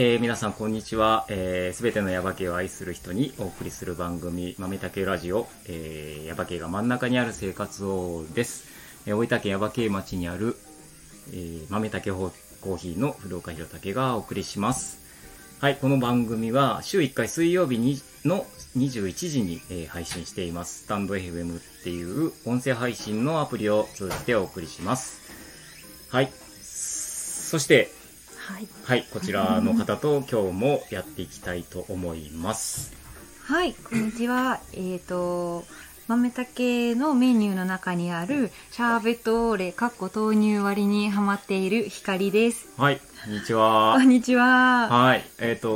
えー皆さんこんにちは。す、えー、べ、てのヤバ系を愛する人にお送りする番組、豆竹ラジオ、えー、ヤバ系が真ん中にある生活をです。え大分県ヤバ系町にある、えー、豆竹コーヒーの古岡弘武がお送りします。はい、この番組は週1回水曜日にの21時に、えー配信しています。スタンド FM っていう音声配信のアプリを通じてお送りします。はい。そして、はい。はい、こちらの方と今日もやっていきたいと思います。はい、こんにちは。えっ、と、豆竹のメニューの中にあるシャーベットオーレ、かっこ豆乳割りにハマっている光です。はい、こんにちはこん。にちは。はい、えっ、と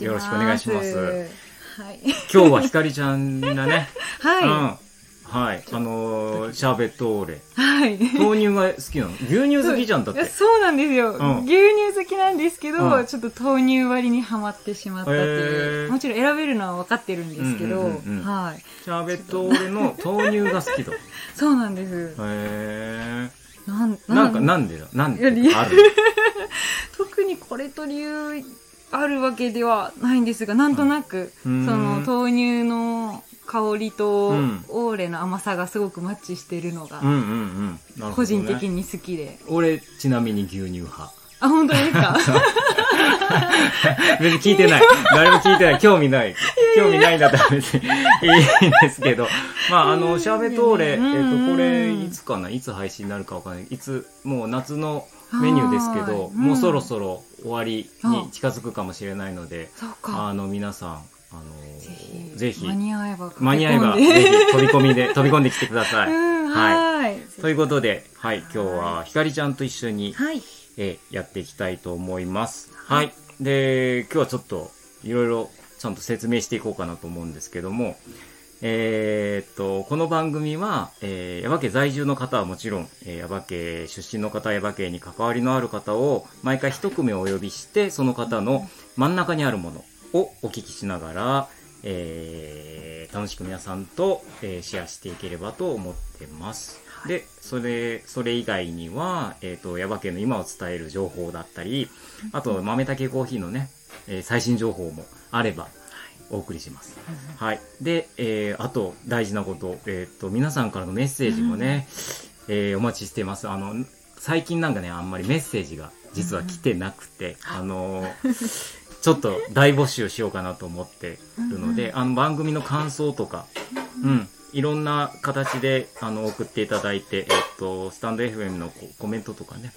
よろしくお願いします。はい。今日はひかりちゃんだね。はい。うん。はい、あのーシャーベットオーレ。はい。豆乳が好きなの？牛乳好きじゃんだって。そうなんですよ、うん。牛乳好きなんですけど、うん。ちょっと豆乳割りにハマってしまったっていう、もちろん選べるのは分かってるんですけど、うんうんうんうん。はい。シャーベットオーレの豆乳が好きと。へ そうなんです。え。なんなん？か、なんでだ？なんで？ある？特にこれと理由あるわけではないんですがなんとなく、うん。その豆乳の香りとうんオーレの甘さがすごくマッチしてるのがうんうんうん。なるほどね個人的に好きで、俺、ちなみに牛乳派。あ本当ですか？別に聞いてない。誰も聞いてない。興味ない。興味ないんだったら別にいいんですけど。まあ、あの、シャーベットオーレ、えっうんと、これ、いつかな？いつ配信になるかわかんない。いつ、もう夏のメニューですけど、はいもうそろそろ終わりに近づくかもしれないので、あの、皆さん、あの、ぜひぜひ間に合えば。間に合えば、ぜひ飛び込みで、飛び込んできてください。うんははい。ということで、はい、今日はひかりちゃんと一緒に、はい。えーやっていきたいと思います。はい。で、今日はちょっといろいろちゃんと説明していこうかなと思うんですけども、えーっと、この番組は、えー、矢場家在住の方はもちろん、えー、矢場家出身の方、矢場家に関わりのある方を毎回一組お呼びして、その方の真ん中にあるものをお聞きしながら、えー楽しく皆さんと、えーシェアしていければと思ってます。で、それ、それ以外には、えっ、と、ヤバ系の今を伝える情報だったり、あと、豆竹コーヒーのね、えー最新情報もあれば、お送りします。はい。で、えーあと、大事なこと、えっ、と、皆さんからのメッセージもね、えーお待ちしています。あの、最近なんかね、あんまりメッセージが実は来てなくて、あのー ちょっと大募集しようかなと思ってるので、あの番組の感想とか、うん、いろんな形であの送っていただいて、えっと、スタンド FM のこコメントとかね、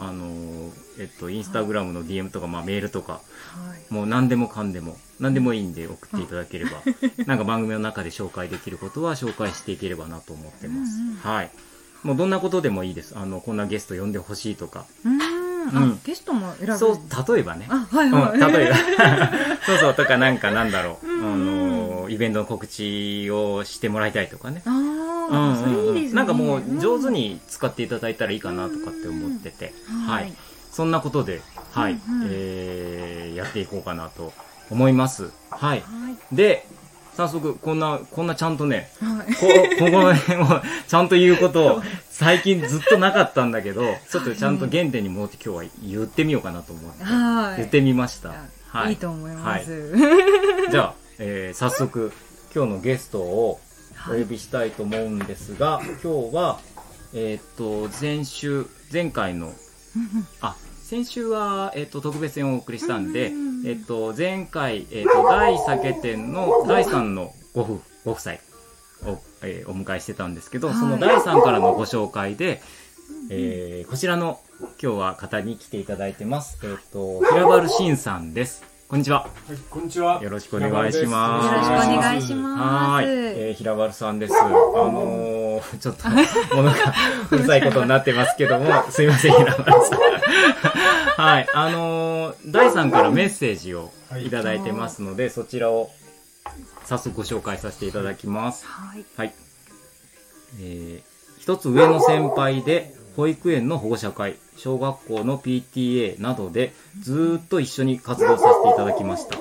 あのーえっと、インスタグラムの DM とか、まあ、メールとか、はいもう何でもかんでも、何でもいいんで送っていただければ、なんか番組の中で紹介できることは紹介していければなと思ってます。はい。もうどんなことでもいいです。あの、こんなゲスト呼んでほしいとか。うーんゲストも選ぶそう、例えばね。あはいうん、はい、例えば。そうそう、とかなんかなんだろう。うんうんあの、イベントの告知をしてもらいたいとかね。あうんあ、うんうんそれいいですねなんかもう上手に使っていただいたらいいかなとかって思ってて。うんははいい。そんなことで、はい、うんうんえー、やっていこうかなと思います。はい。はいで、早速、こんな、こんなちゃんとね、はいこ、ここの辺をちゃんと言うことを 最近ずっとなかったんだけど、ちょっとちゃんと原点に戻って今日は言ってみようかなと思って、はい。言ってみました。はい。いいと思います、じゃあ、えー早速、今日のゲストをお呼びしたいと思うんですが、今日は、えーっと、前週、前回の、あ、先週は、えーっと、特別編をお送りしたんで、えーっと、前回、えーっと、大酒店の第3のご夫婦、ご夫妻を、えーお迎えしてたんですけど、はいその第3からのご紹介で、えーこちらの今日は方に来ていただいてます。えーっと、平原慎さんです。こんにちは。はい、こんにちは。よろしくお願いしますよろしくお願いしはますーい、えー、平原さんです。あのー、ちょっと、物が うるさいことになってますけども、すいません、平原さん。はい、あのー、第3からメッセージをいただいてますので、そちらを早速ご紹介させていただきます。はいはい。えー、一つ上の先輩で、保育園の保護者会、小学校の PTA などで、ずーっと一緒に活動させていただきました。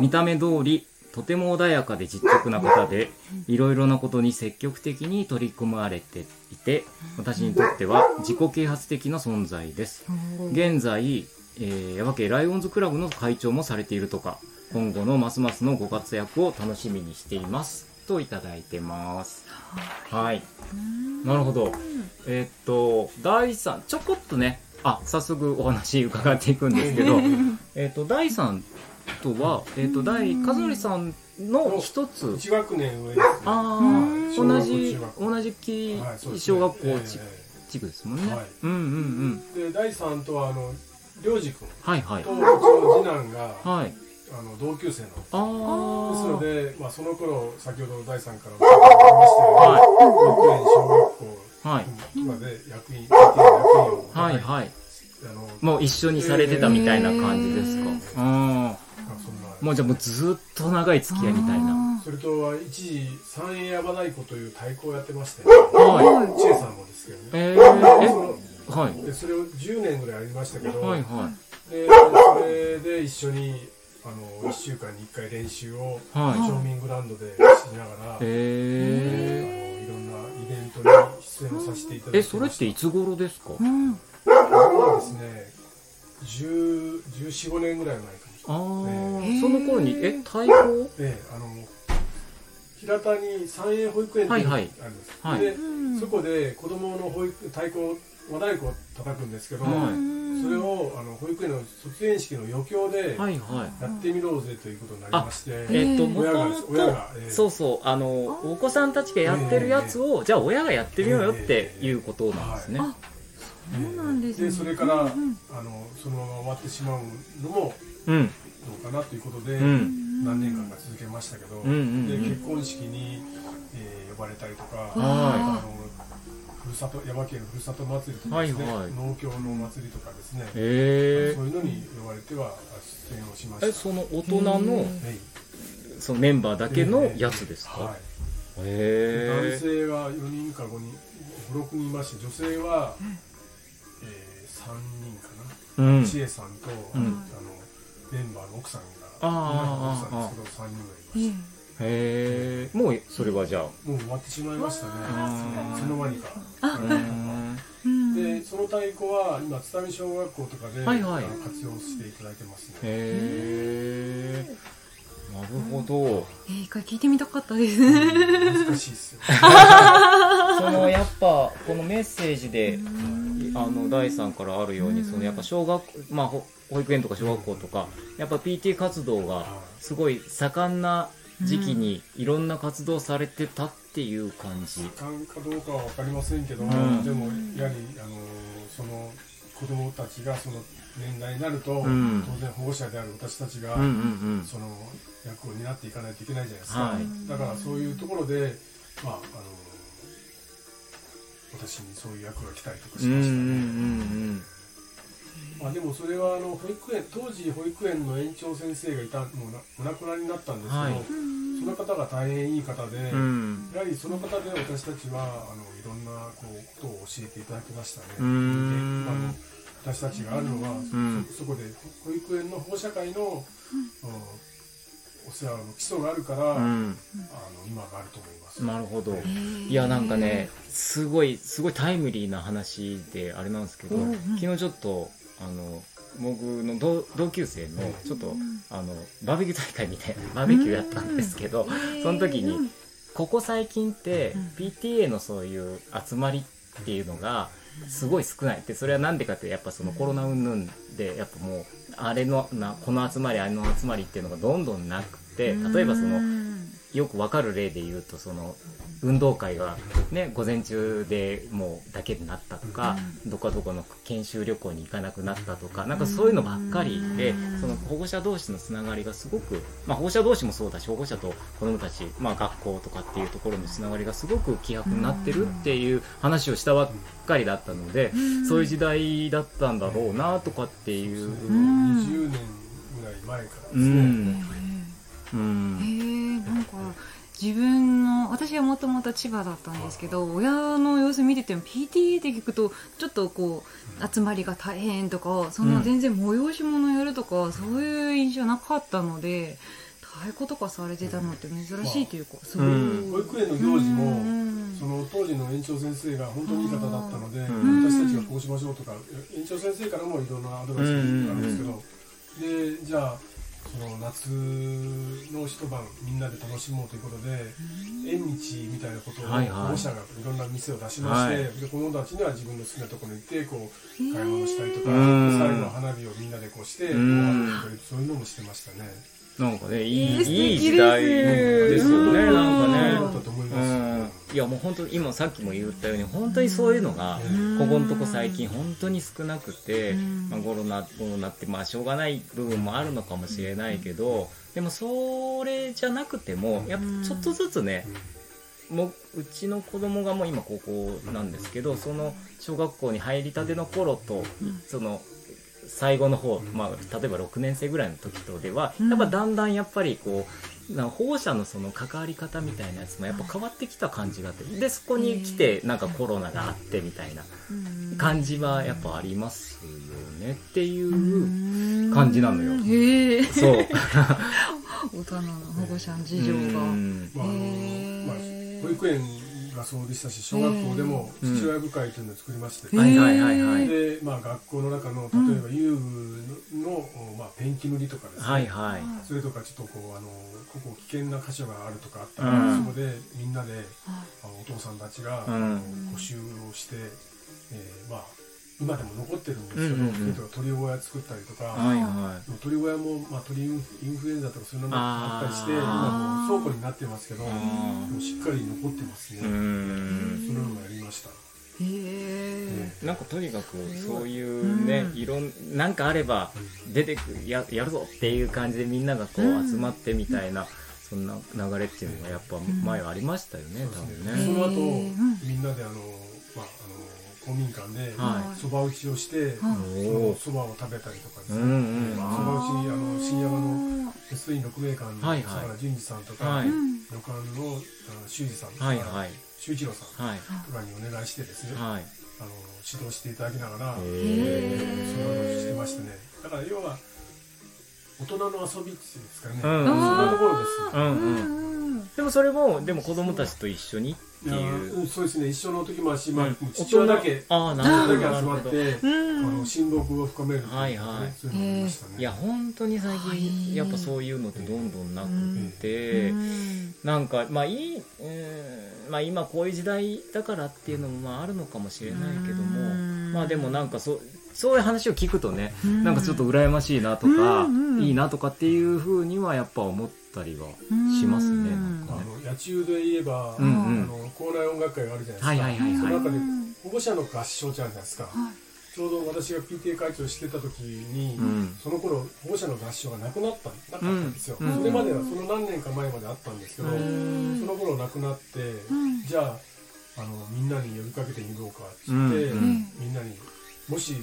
見た目通り、とても穏やかで実直な方で、いろいろなことに積極的に取り組まれていて、私にとっては自己啓発的な存在です。現在、えー、耶馬渓ライオンズクラブの会長もされているとか今後のますますのご活躍を楽しみにしています。といただいてます。はい。なるほど。えーっと第3ちょこっとねあ早速お話伺っていくんですけど えーっと第3とは、えーっと第和則さんの一つ。1学年上ですね。あはいあ同じ同じき小学校ええ地地区ですもんね、はい。うんうんうん。で第3とはあの良二君はいはい。とうちの次男がはいあの同級生の。ですああので、まあ、その頃先ほど第3からお話がありましたように、はい保育園小学校はい。まで役員 PTA の役員をはいはい。あのもう一緒にされてたみたいな感じですか、へうん。もうじゃあもうずっと長い付き合いみたいな。それとは一時三栄ヤバ太鼓という太鼓をやってまして、は知恵さんもですけどね。えそー、のえはい。でそれを10年ぐらいありましたけど、はいはい。でそれで一緒にあの1週間に1回練習をはい。町民グラウンドでしながら、あのえいろんなイベントに出演をさせていただー、えいてましたそれっていつ頃ですか？うん。ですね10 14、5年ぐらい前かもしれな。いああ、へーその頃にえ太鼓ええあの平田に三栄保育園ってあるんです、はい。で、うんそこで子供の保育太鼓和太鼓を叩くんですけど、はい。それをあの保育園の卒園式の余興でやはいはい。ってみろうぜということになりまして、えっとも親が親が、ええとそうそう。あのお子さんたちがやってるやつをじゃあ親がやってみようよっていうことなんですね。あそうなんですね。でそれから、うんうん。あのそのまま終わってしまうのもうん。どうかなということで、うん。何年間か続けましたけど、うんうんうん。で結婚式に、えー呼ばれたりとか、はあのふるさと山県のふるさと祭りとかですね、はいはい。農協の祭りとかですね、へそういうのに呼ばれては出演をしました。ええその大人のはい。そのメンバーだけのやつですか？はい、へえ男性が4人か5人56人いまして女性は、えー、3人かな、うん。千恵さんと、うん。あのメンバーの奥さんが奥さんですけど3人ぐらいいましへえもうそれはじゃあ。たもう終わってしまいましたね。あー。いつの間にか。でその太鼓は今津民小学校とかで、はいはい。あの活用していただいてますね。へえなるほど。えー一回聞いてみたかったです。難しいですよ。そのやっぱこのメッセージであの第3からあるようにそのやっぱ小学まあほ保育園とか小学校とかやっぱ PT 活動がすごい盛んな時期にいろんな活動されてたっていう感じ。かんかどうかは分かりませんけど、ん。でもやはりあのその子供たちがその年代になると、ん。当然保護者である私たちが、うんうんその役を担っていかないといけないじゃないですか、はい。だからそういうところで、まあ、あの私にそういう役が来たりとかしうんうんうんうましたね、んまあ、でもそれはあの保育園当時保育園の園長先生がいたもうなお亡くなりになったんですけど、はい。その方が大変いい方で、うん。やはりその方で私たちはあのいろんなこうことを教えていただきましたね。あの私たちがあるのは、ん。そそこで保育園の保護者会の、うんお世話の基礎があるから、あのうん今があると思います。なるほど。いやなんかねすごいすごいタイムリーな話であれなんですけどうんうん。昨日ちょっとあの僕の同同級生のちょっとあのバーベキュー大会みたいな バーベキューやったんですけどその時にここ最近ってうん。PTA のそういう集まりっていうのがすごい少ないってそれはなんでかってやっぱそのコロナ云々でやっぱもうあれのなこの集まりあれの集まりっていうのがどんどんなくて例えばそのよくわかる例で言うとその運動会がね午前中でもうだけになったとか、どこどこの研修旅行に行かなくなったとかなんかそういうのばっかりで、その保護者同士のつながりがすごく、まあ、保護者同士もそうだし保護者と子どもたち、まあ、学校とかっていうところのつながりがすごく希薄になってるっていう話をしたばっかりだったので、そういう時代だったんだろうなとかっていう。20年ぐらい前からですね。うん。うへんえなんか自分の私はもともと千葉だったんですけど親の様子見てても PTA って聞くとちょっとこう集まりが大変とかそんな全然催し物やるとか、そういう印象なかったので太鼓とかされてたのって珍しいというか、そういう。保育園の行事も、うん。その当時の園長先生が本当にいい方だったので、ん。私たちがこうしましょうとか園長先生からもいろんなアドバイスがあるんですけど、でじゃあその夏の一晩みんなで楽しもうということで、縁日みたいなことを保護者がいろんな店を出しまして、はい。で子供たちには自分の好きなところに行ってこう買い物したりとか、うん。最後は花火をみんなでこうして、そういうのもしてましたね。なんかね、いい、いい時代ですよね、なんかね。います。うん。いやもう本当今さっきも言ったように、本当にそういうのが、ここのとこ最近本当に少なくて、うんまあコロナ、コロナってまあしょうがない部分もあるのかもしれないけど、でもそれじゃなくても、やっぱちょっとずつね、もううちの子供がもう今高校なんですけどその小学校に入りたての頃と、その最後の方、まあ、例えば6年生ぐらいの時とでは、うん。やっぱだんだんやっぱりこうな保護者のその関わり方みたいなやつもやっぱ変わってきた感じがあってでそこに来てなんかコロナがあってみたいな感じはやっぱありますよねっていう感じなのよ。へえそう。大人の保護者の事情が。うん。まああのまあ、保育園がそうでしたし小学校でもうん。父親部会というのを作りまして、はいはいはいはいで、まあ、学校の中の例えば遊具の、まあ、ペンキ塗りとかですね、はいはい。それとかちょっとこうあのここ危険な箇所があるとかあったら、うん。そこでみんなであのお父さんたちが、うん。補修をして、えーまあ今でも残ってるんですけど、うんうんうん。例えば鳥小屋作ったりとか、はいは鳥小屋も、まあ、鳥インフインフルエンザとかそういうのもあったりして今もう倉庫になってますけどあもうしっかり残ってますね、いうん。そのようなのやりました、へえなんかとにかくそういうね、うん。いろんなんかあれば出てくややるぞっていう感じでみんながこううん。集まってみたいな、そんな流れっていうのがやっぱ前はありましたよね、多分ね。その後、みんなであの、まあ、あの公民館ではそば打ちをしてはおー。そばを食べたりとかですね。うんうんそば打ちあの新山の鉄員6名館の相良淳二さんとか、はい。旅館の修二さんとか、はいはい修一郎さんはい。とかにお願いしてですね、はい。あの指導していただきながら、えいうのをしてましてね。だから要は大人の遊びっていうんですかね、うん。そんなところですうんうん。うんでもそれもでも子供たちと一緒にっていう。うんそうですね。一緒の時もし、まあうん。父親だけああなるほど父親だけ集まって、親睦を深めるはいはい。そういうのがありましたね、いや本当に最はい。近やっぱそういうのってどんどんなくって、うん。なんかまあいい、うんまあ、今こういう時代だからっていうのもまああるのかもしれないけども、うん。まあでもなんかそうそういう話を聞くとね、うん。なんかちょっと羨ましいなとか、うんうんいいなとかっていうふうにはやっぱ思ったりはしますね、うんなんかね。野球で言えば、あの校内音楽会があるじゃないですか、その中でうん保護者の合唱じゃないですか、ちょうど私が PTA 会長してた時に、うん。その頃保護者の合唱がなくなったなかったんですよ、うん。それまではその何年か前まであったんですけど、うん。その頃なくなって、ん。じゃああのみんなに呼びかけてみようかって言って、みんなにもし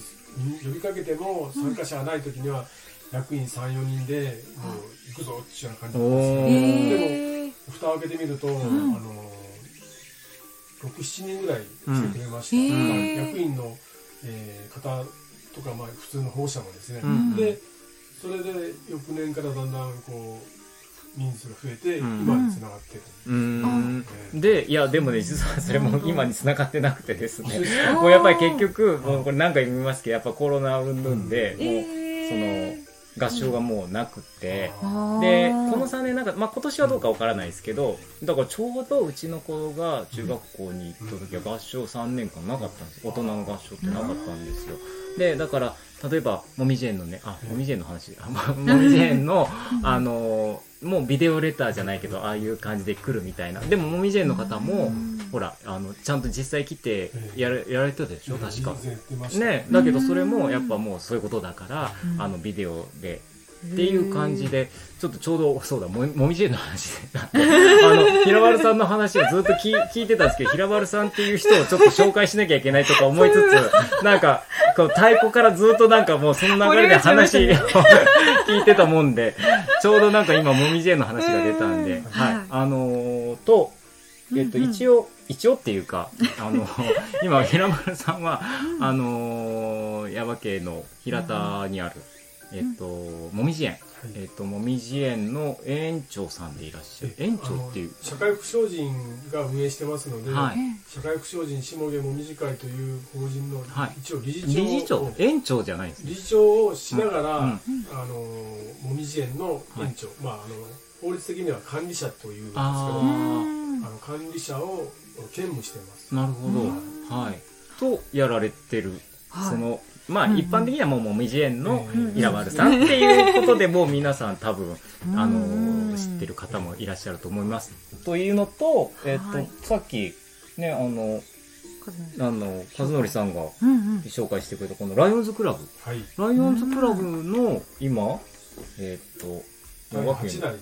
呼びかけても参加者がない時には役員34人でもう行くぞっていうような感じだったんですよ。おー。へえ蓋を開けてみると、あの67人ぐらい来てくれました、役員の、えー方とか、まあ、普通の保護者もですね、うん。でそれで翌年からだんだんこう人数が増えて、うん。今につながってる、でいやでもね実はそれも今に繋がってなくてですね。もうやっぱり結局もうこれ何回も言いますけどやっぱコロナ云々でもうえー。その合唱がもうなくて、ああー。でこの3年なんか、まあ、今年はどうかわからないですけどだからちょうどうちの子が中学校に行った時は合唱3年間なかったんです。大人の合唱ってなかったんですよ。でだから例えばもみじ園のねあもみじ園の話。あ まもみじ園のあのもうビデオレターじゃないけどああいう感じで来るみたいな。でももみじ園の方もほらあのちゃんと実際来てやるやられてたでしょ確か。ね、だけどそれもやっぱもうそういうことだから、うん。あのビデオでっていう感じでちょっとちょうどそうだももみじ園の話であの平丸さんの話をずっと聞聞いてたんですけど平丸さんっていう人をちょっと紹介しなきゃいけないとか思いつつなんかこう太鼓からずっとなんかもうその流れで話を 聞いてたもんでちょうどなんか今もみじ園の話が出たんで、うんはい。はい。あのーとえっと、一応、一応っていうか、あの、今、平丸さんは、あのー、耶馬渓の平田にある、えっと、もみじ園、はいえっと、もみじ園の園長さんでいらっしゃる。え園長っていう。社会福祉人が運営してますので、はい社会福祉人下毛もみじ会という法人のはい一応理事長理事長？を、園長じゃないですね。理事長をしながら、うんあのもみじ園の園長、まああの法律的には管理者というんですけどああの管理者を兼務してます。なるほど。はい。と、やられてる。はいその、まあ、一般的にはもう、もみじ園のうんイラマルさんっていうことで、もう皆さん多分、うんあの、知ってる方もいらっしゃると思います。というのと、えっはいと、さっき、ね、あの、あの、和則さんが紹介してくれたこのライオンズクラブ。はい。ライオンズクラブの今、えっと、第長8代、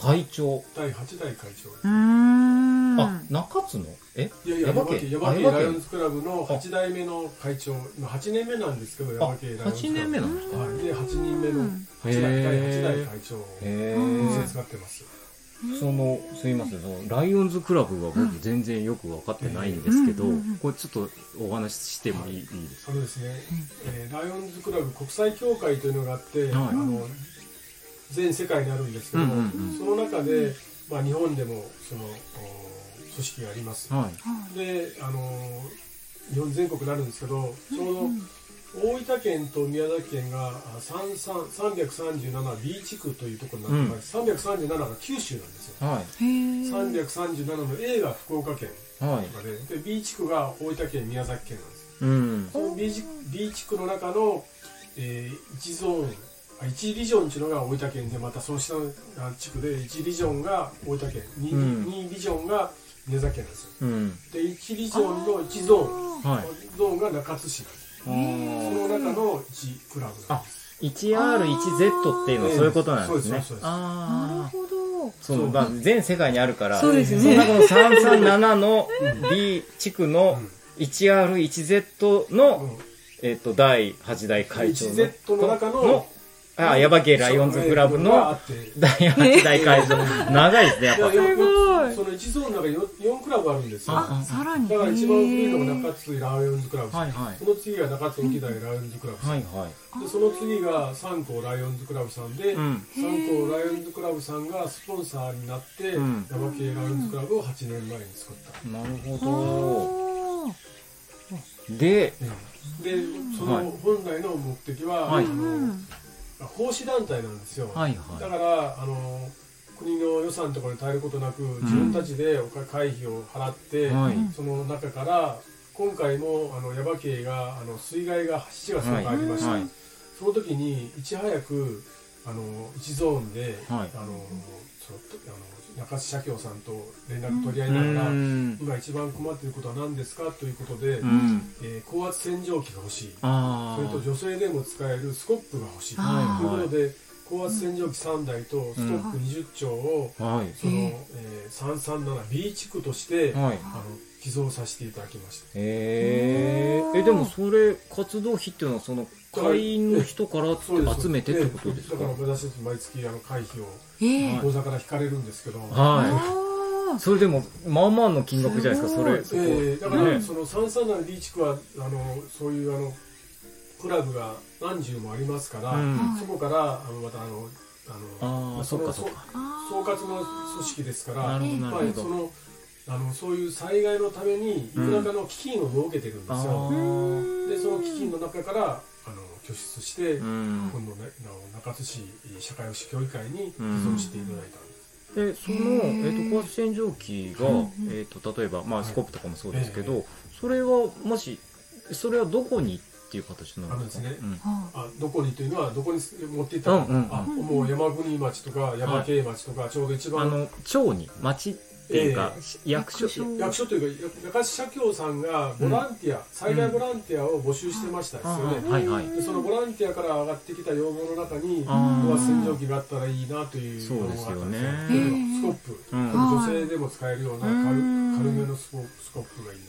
会長。第8代会長。うーんあ、中津の？え？いやいや、耶馬渓耶馬渓、耶馬渓あ耶馬渓ライオンズクラブの8代目の会長、今8年目なんですけど、耶馬渓ライオンズクラブ。8年目なんですか？はい。で、8人目のうん8代、第8代会長をへ店ー使ってます。そのすいませんそのライオンズクラブは僕全然よく分かってないんですけど、これちょっとお話ししてもいい,、い、いですか？そうですね、えーライオンズクラブ国際協会というのがあって、はい。あの全世界にあるんですけどその中で、まあ、日本でもそのお組織があります。はい。で、あの日本全国になるんですけどちょうど大分県と宮崎県があ33 337 B 地区というところになってます、337が九州なんですよ。はい。へー337の A が福岡県はい。とかでで B 地区が大分県宮崎県なんです。うん。その B 地 B 地区の中の、えー、1ゾーンあ1リジョンっていうのが大分県でまたその下のあ地区で1リジョンが大分県。2,、うん。2リジョンが宮崎県なんですよ。うん。で1リジョンの1ゾー。ンはい。ゾーンが中津市なんです。あそーの中の1クラブなんです。1R1Z っていうのはそういうことなんですね。そうですそうですなるああほど。そのまあ全世界にあるからそうですね。その中の337の B 地区のうん 1R1Z うの、ん。えっと第8代会長の 1Z の中のあ耶馬溪ライオンズクラブのって第8代会長長いですねやっぱ。すごい。その1ゾーンの中に 4, クラブあるんですよ。ああさらに。だから一番古いのが中津ライオンズクラブ、はいはい。その次が中津沖代ライオンズクラブさん、はいはい。でその次が三光ライオンズクラブさんで、うん。三光ライオンズクラブさんがスポンサーになって、うん。耶馬溪ライオンズクラブを8年前に作った、なるほど。ででそはい。の本来の目的は、はい奉仕団体なんですよ、はいはだからあの国の予算とかに頼ることなく、自分たちで会費を払って、いはい。その中から今回もあの耶馬渓があの水害が7月とかありました、はい。その時にいち早くあの1ゾーンで、はい。あのそのあの中津社協さんと連絡取り合ういながら、ん。今一番困っていることは何ですかということで、うん。えー高圧洗浄機が欲しい。あそれと女性でも使えるスコップが欲しい。ということで高圧洗浄機3台とストップ20丁を、あはい。その、へえー、337B 地区として、はい。あの寄贈させていただきました。へー。えでもそれ活動費っていうのはその会員の人から集めてってことですか？だから私たち毎月あの会費を口座から引かれるんですけど、はあいそれでもまあまあの金額じゃないですかそれ。そこえーだから、ね。その337 B 地区はあのそういうあのクラブが何十もありますから、うん。そこからあのまたあのあのああそっかそっか。あ総括の組織ですからなるほどまあなるほど。そのあのそういう災害のためにいくらかの基金を設けてるんですあよ、ー。でその基金の中からあの拠出して、うん。今度ねあの中津市社会福祉協議会に寄贈していただいたんです、でその、えー、と高圧洗浄機が、うんえー、と例えば、まあ、はい。スコップとかもそうですけど、えそれはもしそれはどこにっていう形になるんですか？あのですうん。はあどこにというのはどこに持っていったか、うんうんうん。あもう山国町とか山系町とかちょうど一番、あの町に町っていうか、役所役所。役所というか中津社協さんがボランティア、災害ボランティアを募集してましたですよね、あはいはい。でそのボランティアから上がってきた要望の中にあー。高圧洗浄機があったらいいなというそうですよね。のがあったんですよスコップ、うん。女性でも使えるような軽うん。軽めのスコスコップがいいな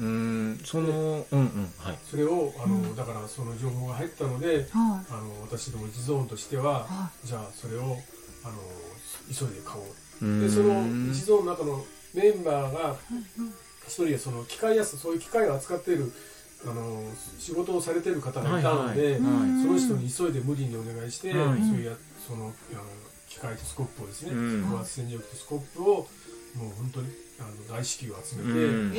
うーん。そのうんうん。はい。それをあの、うん。だからその情報が入ったのであの私ども一ゾーンとしては、はじゃあそれをあの急いで買おううーんでその一ゾーンの中のメンバーが一人がその機械やすそういう機械を扱っているあの仕事をされてる方がいたので、はいはい。はいその人に急いで無理にお願いして、はい。そういうやそのあの機械とスコップをですね、うん。高圧洗浄機とスコップをもう本当にあの大至急集めて、うん。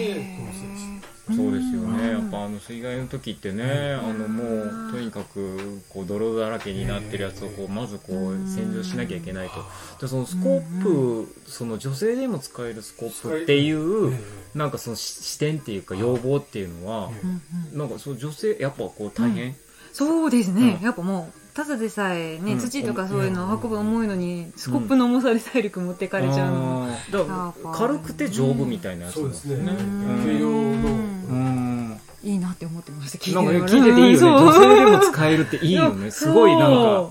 そうですよね、うん。やっぱあの水害の時ってね、あのもうとにかくこう泥だらけになってるやつをこうまずこう洗浄しなきゃいけないと。でそのスコップ、その女性でも使えるスコップっていう、なんかそのし視点っていうか要望っていうのは、なんかそう女性やっぱこう大変、そうですね、うん。やっぱもうただでさえね、うん。土とかそういうのを運ぶ重いのに、スコップの重さで体力持ってかれちゃうの。も、あーだから軽くて丈夫みたいなやつそうですね。うん。軽量の。うん。いいなって思ってました聞いなんか聞いてていいよね。女性でも使えるっていいよね。すごいなんか、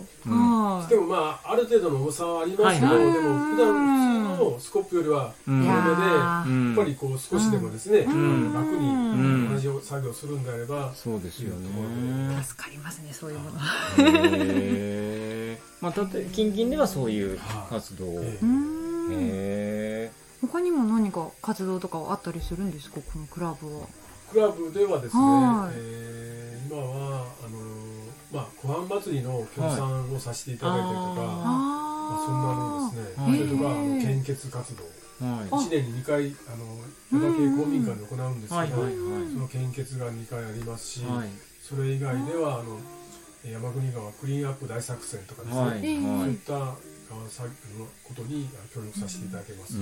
でもまあある程度の重さはありますけど、はいはい。でも普段のスコップよりはやーうん。やっぱりこう少しでもですね、ん。あの楽うん。に同じ作業するんであれば、そうですよね。助かりますねそういうもの。まあ、たと近々ではそういう活動を。えうー他にも何か活動とかはあったりするんですかこのクラブは。クラブではですね、はい。えー今はあのまあ湖畔祭りの協賛をさせていただいたりとか、はい。まあ、そんなのですね、はいそれとかあの献血活動。ーはい。1年に2回あの耶馬渓公民館で行うんですけど、はいはいはい。その献血が2回ありますし、はい。それ以外ではあの山国川クリーンアップ大作戦とかですね、はいそういったあさのことにあ協力させていただいています。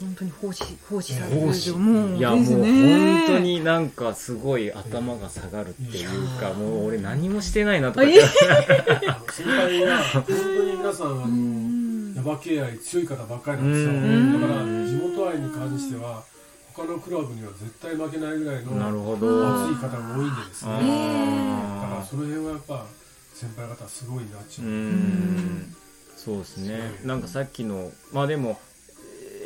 本当に奉仕奉仕される仕もういやもう本当になんかすごい頭が下がるっていうかもう俺何もしてないなとか。先輩は本当に皆さんあのうん。耶馬渓愛強い方ばっかりなんですよ。うんだから地元愛に関しては他のクラブには絶対負けないぐらいのなるほど。熱い方が多いんでですねだからその辺はやっぱ先輩方すごいなっちゃうう、ん。そうですね。なんかさっきのまあでも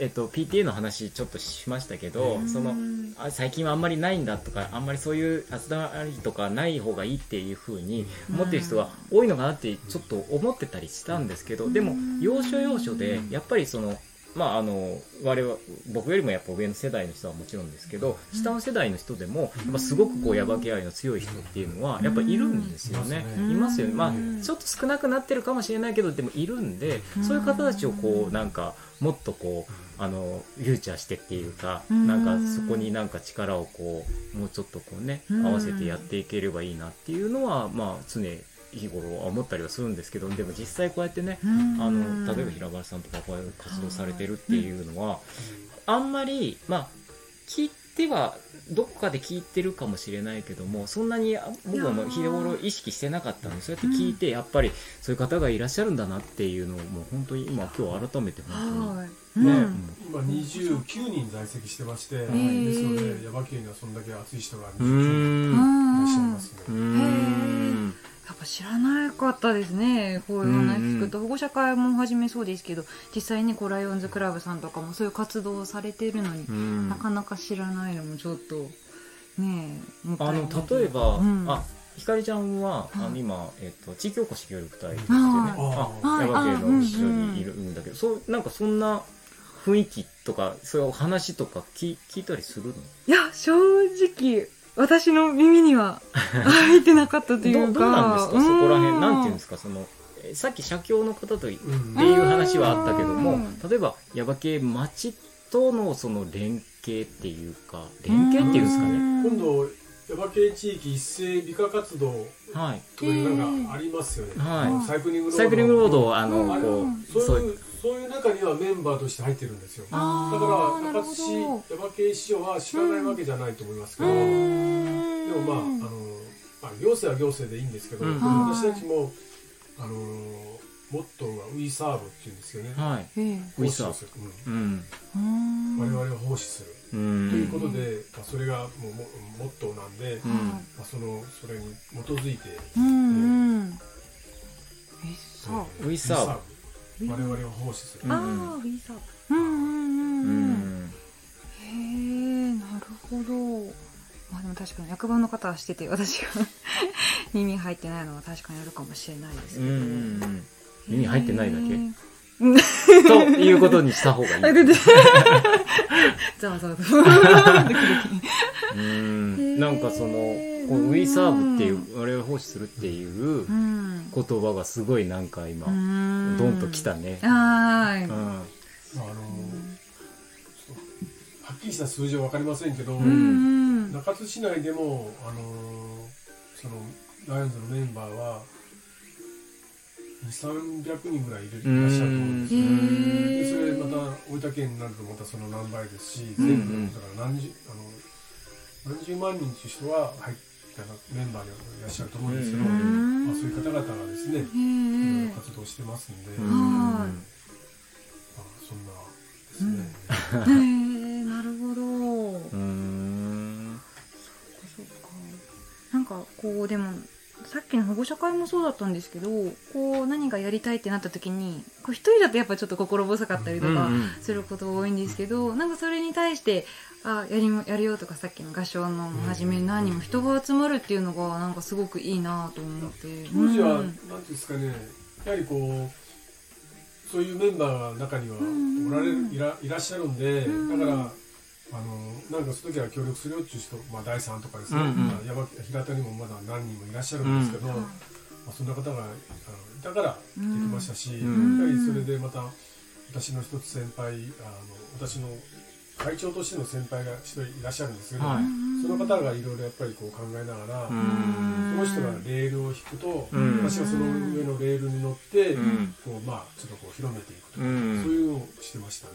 えっと PTA の話ちょっとしましたけどうん。そのあ最近はあんまりないんだとかあんまりそういう集まりとかない方がいいっていう風に思ってる人が多いのかなってちょっと思ってたりしたんですけどでも要所要所でやっぱりそのまああの我々僕よりもやっぱ上の世代の人はもちろんですけど下の世代の人でもやっぱすごくこうヤバ系愛の強い人っていうのはやっぱいるんですよね。うん。いますよね。まあうん。ちょっと少なくなってるかもしれないけどでもいるんでそういう方たちをこうなんかもっとこうあのフューチャーしてっていうかうん。なんかそこになんか力をこうもうちょっとこうねうん。合わせてやっていければいいなっていうのはまあ常日頃は思ったりはするんですけどでも実際こうやってねあの例えば平原さんとかこういう活動されてるっていうのはあんまりまあ聞いてはどこかで聞いてるかもしれないけどもそんなにあ僕はもう日頃意識してなかったのでそうやって聞いてやっぱりそういう方がいらっしゃるんだなっていうのをもう本当に今今日改めて本はい。当にね、うん。今29人在籍してまして、ー。ですので耶馬渓にはそんだけ熱い人が29う人ーいらっしゃいうん。ますね、っぱ知らなかったですね。こういう話聞くと、保護者会もはじめそうですけど実際にこうライオンズクラブさんとかもそういう活動をされてるのに、うん。なかなか知らないのもちょっとねえもったあいない。の例えば、うん。あひかりちゃんは、あ今、えっと地域おこし協力隊ですはよね。い。ああ一緒にいるんだけど、そうなんかそんな雰囲気とかそういう話とか聞聞いたりするの？いや正直私の耳には 入ってなかったというか。どどうなんですか？そこら辺。うんなんていうんですか？そのえさっき社協の方といっうん。ていう話はあったけどもうん。例えば耶馬系町とのその連携っていうか連携っていうんですかね？今度耶馬渓地域一斉美化活動はいとい。うなんかありますよね、はい。サイクリングロードサイクリングロードをあのうん。こうそういうそういう中にはメンバーとして入ってるんですよ。だからなるほど。中津市耶馬渓市長は知らないわけじゃないと思いますけど、うでん。もまああの、まあ、行政は行政でいいんですけど、うん。私たちもあのモットーは「ウィーサーブ」っていうんですよね、はい。ええ。ウィサー奉仕をするうん。うんうん。我々を奉仕する、うん。ということで、まあ、それがもうモモットーなんで、うん。まあ、そのそれに基づいてうんうん。えさあ。ウィサーブ我々を奉仕する、うんああウィザうんうんううんうん。んへえなるほど。まあでも確かに役場の方はしてて私が 耳入ってないのは確かにあるかもしれないですけど、うん耳入ってないだけ ということにした方がいい。あでで ざわざわなんかその、この We Serve っていう、我々奉仕するっていううん。言葉がすごいなんか今、うん。ドンときたね。はーい。うん。まああのはっきりした数字は分かりませんけど、中津市内でも、あのそのライオンズのメンバーは2300人ぐらいいるいらっしゃると思うんですへよーでそれまた大分県になるとまたその何倍ですしうん。全部だから何十あの何十万人という人は入ったメンバーにいらっしゃると思うんですけど、うん。まあ、そういう方々がですねへいろいーろ活動してますんで、うまあ、そんなですね、なるほど。うん。そうか。なんかこうでもさっきの保護者会もそうだったんですけどこう何かやりたいってなった時にこう一人だとやっぱちょっと心細かったりとかうんうん。することが多いんですけど、なんかそれに対してあやりもやるよとかさっきの合唱の始め何人も人が集まるっていうのがなんかすごくいいなと思って。当時は、うん。なんていうんですかねやはりこうそういうメンバーが中にはうんおられるいらいらっしゃるんで、うん。だからあのなんかその時は協力するよっていう人、まあ、第3とかですね、うんうん。まあ、山平田にもまだ何人もいらっしゃるんですけど、うん。まあ、そんな方があのいたからできましたし、うん。やはりそれでまた私の一つ先輩あの私の会長としての先輩が一人いらっしゃるんですけど、はい。その方がいろいろやっぱりこう考えながら、うん。その人がレールを引くと、うん。私がその上のレールに乗って、うん。こうまあちょっとこう広めていくとか、うん。そういうのをしてましたね。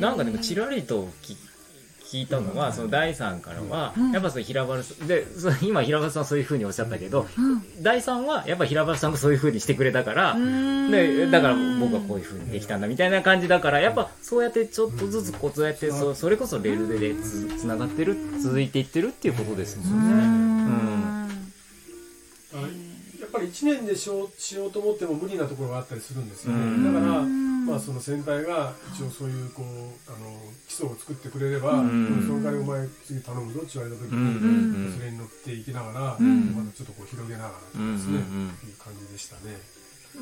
なんかでもちらりと聞聞いたのは、その第3からは、うん。やっぱその平原さん、で、今平原さんはそういう風におっしゃったけど、うん。第3はやっぱ平原さんもそういう風にしてくれたから、うん。で、だから僕はこういう風にできたんだみたいな感じだから、やっぱそうやってちょっとずつこうそうやってそそれこそレールでつつながってる、続いていってるっていうことですもんね。うん。あやっぱり1年でしようしようと思っても無理なところがあったりするんですよね。うん。だから、うんまあその先輩が一応そういうこうあの基礎を作ってくれれば、うん。その代わりお前次頼むぞって言われた時うんに、うんそれに乗っていきながら、ん。まだちょっとこう広げながらですね、うんうんうん。いう感じでしたね。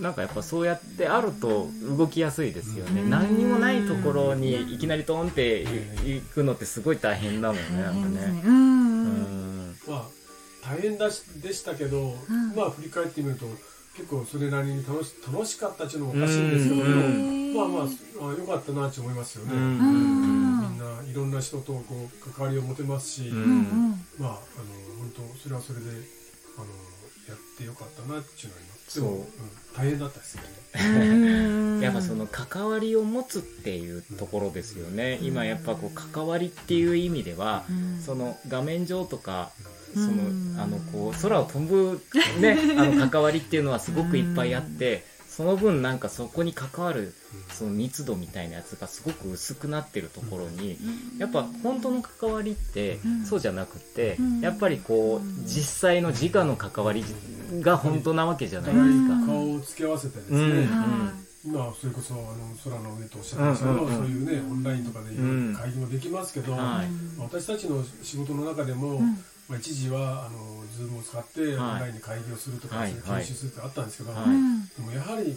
なんかやっぱそうやってあると動きやすいですよね。何にもないところにいきなりトンって行くのってすごい大変だもんね。なんかね。大変ですね。うん。ううんんまあ大変だしでしたけど、ん。まあ振り返ってみると結構それなりに楽し楽しかったっていうのもおかしいんですけど、うんまあまああ良かったなって思いますよね。うんうんみんないろんな人とこう関わりを持てますし、まああの本当それはそれであのやってよかったなっていうのはあります。でも、そううん大変だったですね。うんやっぱその関わりを持つっていうところですよね。今やっぱこう関わりっていう意味では、うんその画面上とか、そうんの、あの、こう、空を飛ぶね、あの関わりっていうのはすごくいっぱいあって、その分なんかそこに関わる、その密度みたいなやつがすごく薄くなってるところに、やっぱ本当の関わりってうん。そうじゃなくてうん、やっぱりこう、実際の直の関わりが本当なわけじゃおないですか。顔を付け合わせてですね、うんは今それこそあの空の上とおっしゃってましたけど、うんうんうん。そういうねオンラインとかでいろいろ会議もできますけど、はい。まあ私たちの仕事の中でも、うんまあ、一時はあのズームを使ってはいオンラインで会議をするとか、はい研修するってあったんですけど、はいうんでもやはり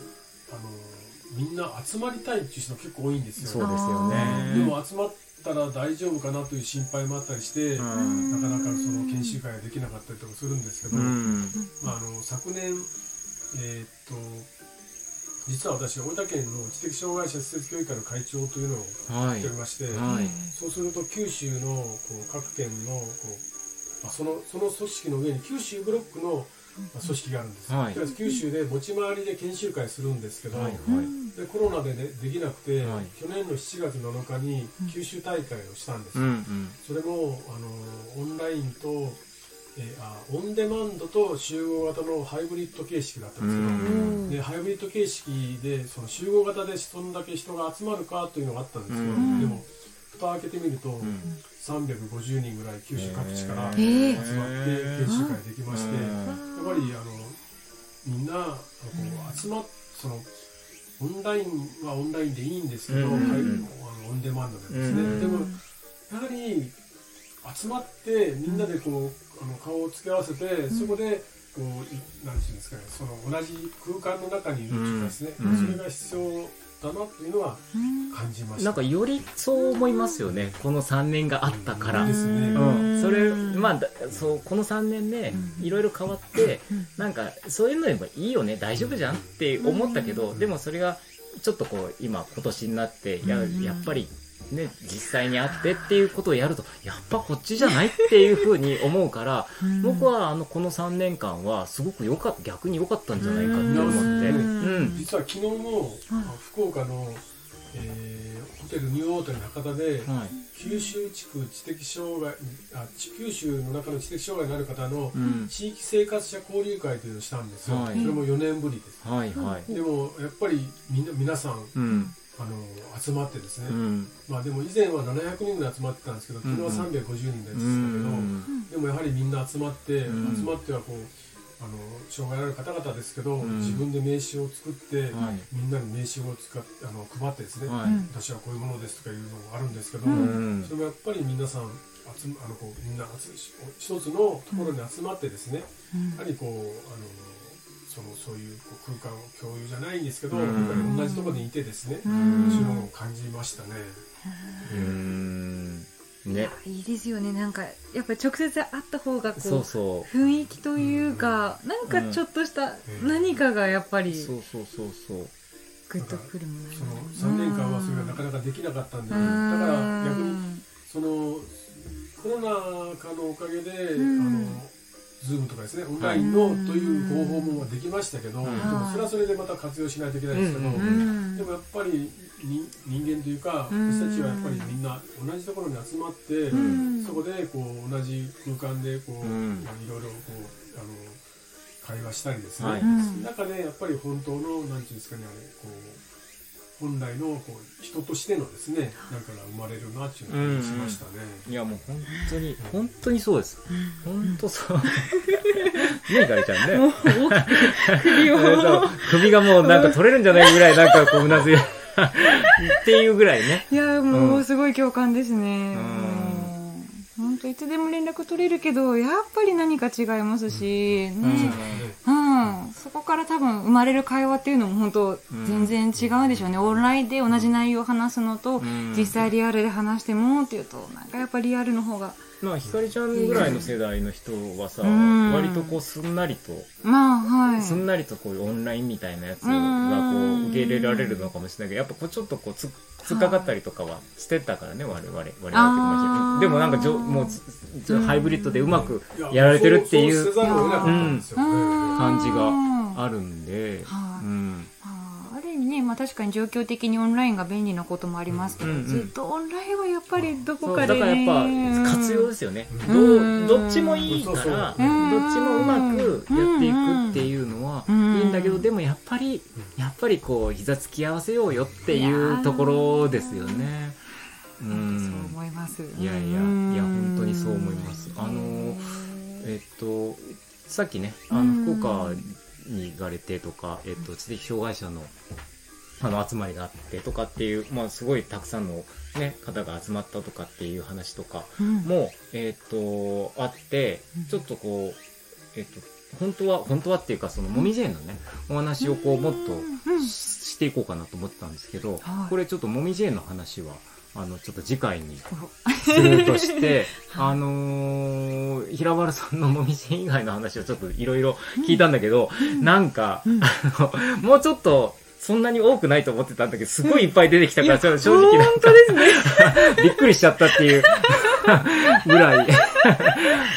あのみんな集まりたいっていう人が結構多いんですよ、そうですよね。でも集まったら大丈夫かなという心配もあったりして、うんなかなかその研修会ができなかったりとかするんですけど、うん。まあ、あの昨年、えーっと実は私大分県の知的障害者施設協議会の会長というのをはいやっており。まして、はい。そうすると九州のこう各県のこう、まあ、そのその組織の上に九州ブロックの、まあ、組織があるんです、はいで九州で持ち回りで研修会するんですけど、はい。はい。でコロナで、ね、できなくて、はい去年の7月7日に九州大会をしたんです、うんうん。それもあのオンラインと、えーあオンデマンドと集合型のハイブリッド形式だったんですけど、うんでハイブリッド形式でその集合型でそんだけ人が集まるかというのがあったんですよ、うんでも蓋を開けてみると、ん350人ぐらい九州各地からへ集ーまって研修会できまして、うん。やっぱりあのみんなこう集まっそのオンラインはオンラインでいいんですけど、うん。はいあのオンデマンドでですね、うん。でもやはり集まってみんなでこうあの顔を付け合わせて、そこでこうなんていうんですかねその同じ空間の中にいるっていうかですね、うん。それが必要だなっていうのはうん感じました。なんかよりそう思いますよね。この3年があったから。ですね。うん、それうんまあだそうこの3年でうんいろいろ変わってうんなんかそういうのでもいいよね。大丈夫じゃん？って思ったけどでもそれがちょっとこう今今年になってやうん。やっぱりね実際にあってっていうことをやるとやっぱこっちじゃないっていうふうに思うから うん。僕はあのこの3年間はすごく良かった逆に良かったんじゃないかって思って。うん。うん。実は昨日も、福岡の、えーホテルニューオータニ博多で、はい。九州地区知的障害あち九州の中の知的障害のある方のうん地域生活者交流会というのをしたんですよ、はいそれも4年ぶりですはいはいでもやっぱりみんな皆さんうんあの集まってですね、うん。まあでも以前は700人ぐらい集まってたんですけど昨日は350人でうしたけど、んでもやはりみんな集まって、うん。集まってはこうあの障害のある方々ですけど、うん。自分で名刺を作って、はい。みんなに名刺を使っあの配ってですね、はい。うん私はこういうものですとかいうのがあるんですけど、うんそれもやっぱり皆さん集まあのこうみんな集一つのところに集まってですね、やはりこうあのそのそういうこう空間を共有じゃないんですけど、うん。やっぱり同じところにいてですね、うん。そういうのを感じましたね。うん。ね。いいですよね。なんかやっぱ直接会った方がこうそうそう。雰囲気というか、なんかちょっとしたうん。何かがやっぱりそうそうそうそう。グッとくるものその3年間はそれがなかなかできなかったんで、だうん。から逆にそのコロナ禍のおかげで、うん。あのズームとかですねオンラインのという方法もできましたけど、うん。でもそれはそれでまた活用しないといけないですけど、でもやっぱりに人間というか、うん。私たちはやっぱりみんな同じところに集まって、うん。そこでこう同じ空間でこう、いろいろこうあの会話したりですね、中でやっぱり本当のなんていうんですかねこう本来のこう人としてのですねなん。かが生まれるなっていう感じしましたね。いやもう本当に本当にそうです。本当そう。ねガリちゃんね。もう大きく首を。首がもうなんか取れるんじゃないぐらいなんかこううなずい っていうぐらいね。いやもううん。すごい共感ですね。んいつでも連絡取れるけどやっぱり何か違いますし、うん。ね、うん、そこから多分生まれる会話っていうのも本当全然違うでしょうね。オンラインで同じ内容を話すのと、ん。実際リアルで話してもっていうとなんかやっぱリアルの方がまあひかりちゃんぐらいの世代の人はさうん。割とこうすんなりとまあはい。すんなりとこういうオンラインみたいなやつがこう受け入れられるのかもしれないけどやっぱこうちょっとこうつ突っかかったりとかはしてたからね我々我々でもなんかじょもうずずハイブリッドでうまくやられてるっていうそうん。感じうん。があるんで、はい。うん、ね、まあ、確かに状況的にオンラインが便利なこともありますけど、うんうんずっとオンラインはやっぱりどこかで、だからね、やっぱ活用ですよね、うん。どうどっちもいいからそうそう。どっちもうまくやっていくっていうのはうん。いいんだけどでもやっぱりやっぱりこう膝つき合わせようよっていうところですよね。うそうん思います。いやいやいや本当にそう思います。あのえっとさっきねあうん。の福岡に行かれてとか、えっと、知的障害者のあの集まりがあってとかっていう、まあ、すごいたくさんの、ね、方が集まったとかっていう話とかうん。も、えっとあってちょっとこう、えっと本当は本当はっていうかそのもみじ園のねお話をこうもっとうん。ししていこうかなと思ってたんですけど、はい。これちょっともみじ園の話はあのちょっと次回に。おするとして、あのー平原さんのもみじ以外の話をちょっといろいろ聞いたんだけど、なんか、あの、もうちょっと、そんなに多くないと思ってたんだけど、すごいいっぱい出てきたから、正直な。んか、びっくりしちゃったっていう。ぐらい。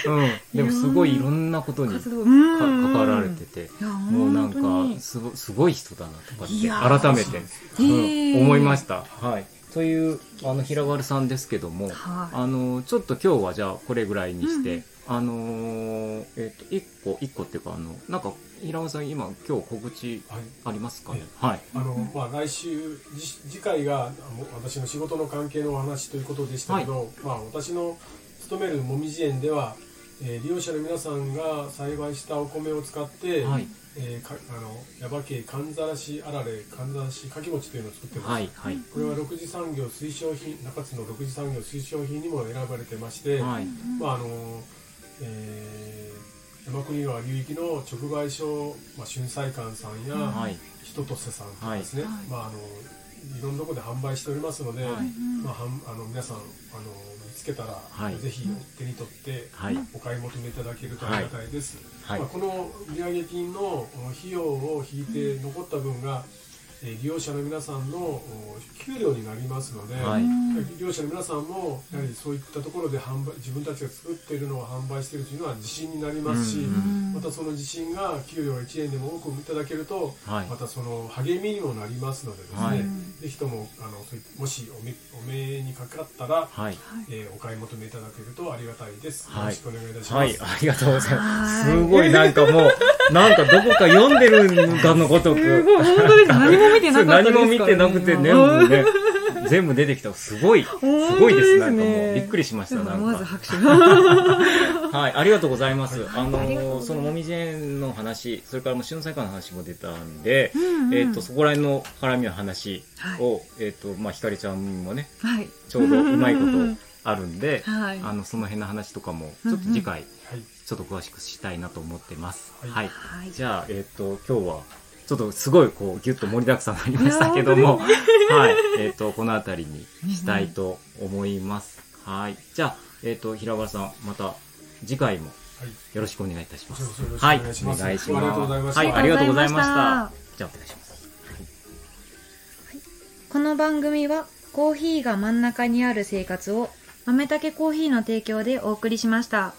うん。でもすごいいろんなことに関わられてて、もうなんかすご、すごい人だなとかって、改めて、うん思いました。はい。という、あの、平原さんですけども、はい。あの、ちょっと今日はじゃあこれぐらいにして、あのーえっ、と、一個、一個っていうか、あの、なんか、平原さん今、今日告知はいありますかね？えはい。あのまあ、来週じ次回があの私の仕事の関係のお話ということでしたけど、まあ、私の勤めるもみじ園では、えー利用者の皆さんが栽培したお米を使って、はい。えーかあの耶馬渓かんざらしあられかんざらしかき餅というのを作ってます、はい。はい。これは6次産業推奨品中津の6次産業推奨品にも選ばれてまして、はい。まああのえー山国川流域の直売所、まあ、春菜館さんや、はい。人とせさんとかですね、はいまああのいろんなところで販売しておりますので、はいまあ、はんあの皆さんあの見つけたら、はいぜひ手に取ってはい。お買い求めいただけるとありがたいです、はい。ま、この売上金の費用を引いて残った分が、利用者の皆さんのお給料になりますので、はい。利用者の皆さんもやはりそういったところで販売自分たちが作っているのを販売しているというのは自信になりますし、うんまたその自信が給料が1円でも多くいただけると、はい。またその励みにもなりますのでですね、はい。ぜひともあのもしお目お目にかかったら、はい。えーお買い求めいただけるとありがたいです、はい。よろしくお願いいたします、はい、ありがとうございます。はい。すごいなんかもう、なんかどこか読んでるかのごとく。本当です。何も見てなかったですから、何も見てなくてね、もうね、全部出てきた。すごい、すごいです。なんかもう、びっくりしました。なんか。まず拍手。はい、ありがとうございます。あのそのもみじ園の話、それからもう春菜館の話も出たんで、うんうんえっ、と、そこら辺の絡みの話はいを、えっ、と、まあ、ひかりちゃんもね、はい。ちょうどうまいこと あるんで、はいあの、その辺の話とかも、ちょっと次回、はいちょっと詳しくしたいなと思ってます。はいはい。はい。じゃあ、えっ、と、今日は、ちょっとすごい、こう、ぎゅっと盛りだくさんになりましたけども、はい。えっ、と、このあたりにしたいと思います。はい。じゃあ、えっ、と、平原さん、また次回もはいよろしくお願いいたします。はい。お願いしますお願いします。ありがとうございましたはい、ありがとうございました。じゃあ、お願いします。この番組はコーヒーが真ん中にある生活を豆たけコーヒーの提供でお送りしました。